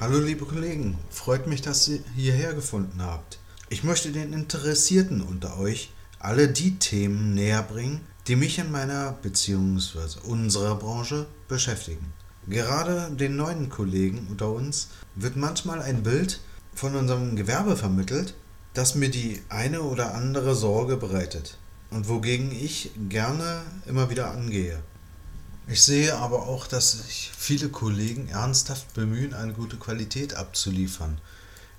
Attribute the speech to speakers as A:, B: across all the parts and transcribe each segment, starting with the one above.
A: Hallo liebe Kollegen, freut mich, dass ihr hierher gefunden habt. Ich möchte den Interessierten unter euch alle die Themen näher bringen, die mich in meiner bzw. unserer Branche beschäftigen. Gerade den neuen Kollegen unter uns wird manchmal ein Bild von unserem Gewerbe vermittelt, das mir die eine oder andere Sorge bereitet und wogegen ich gerne immer wieder angehe. Ich sehe aber auch, dass sich viele Kollegen ernsthaft bemühen, eine gute Qualität abzuliefern,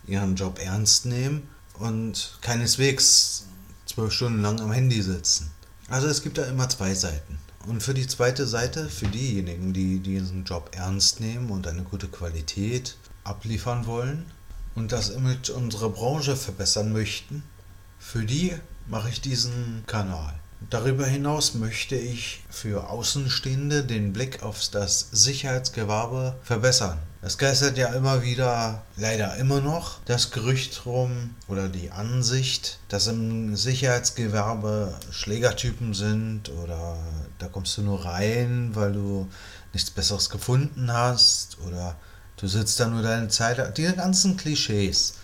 A: ihren Job ernst nehmen und keineswegs zwölf Stunden lang am Handy sitzen. Also es gibt da immer zwei Seiten. Und für die zweite Seite, für diejenigen, die diesen Job ernst nehmen und eine gute Qualität abliefern wollen und das Image unserer Branche verbessern möchten, für die mache ich diesen Kanal. Darüber hinaus möchte ich für Außenstehende den Blick auf das Sicherheitsgewerbe verbessern. Es geistert ja immer wieder, leider immer noch, das Gerücht rum oder die Ansicht, dass im Sicherheitsgewerbe Schlägertypen sind oder da kommst du nur rein, weil du nichts Besseres gefunden hast oder du sitzt da nur deine Zeit. Diese ganzen Klischees,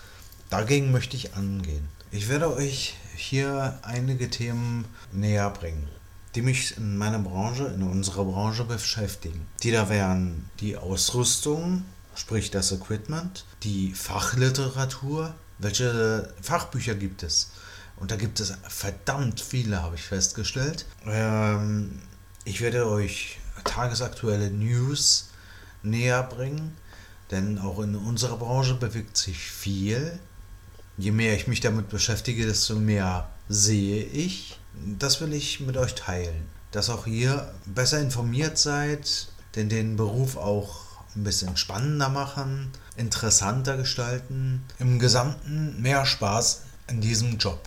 A: dagegen möchte ich angehen. Ich werde euch hier einige Themen näher bringen, die mich in meiner Branche, in unserer Branche beschäftigen. Die da wären die Ausrüstung, sprich das Equipment, die Fachliteratur, welche Fachbücher gibt es? Und da gibt es verdammt viele, habe ich festgestellt. Ähm, ich werde euch tagesaktuelle News näher bringen, denn auch in unserer Branche bewegt sich viel je mehr ich mich damit beschäftige, desto mehr sehe ich. Das will ich mit euch teilen. Dass auch ihr besser informiert seid, denn den Beruf auch ein bisschen spannender machen, interessanter gestalten, im Gesamten mehr Spaß in diesem Job.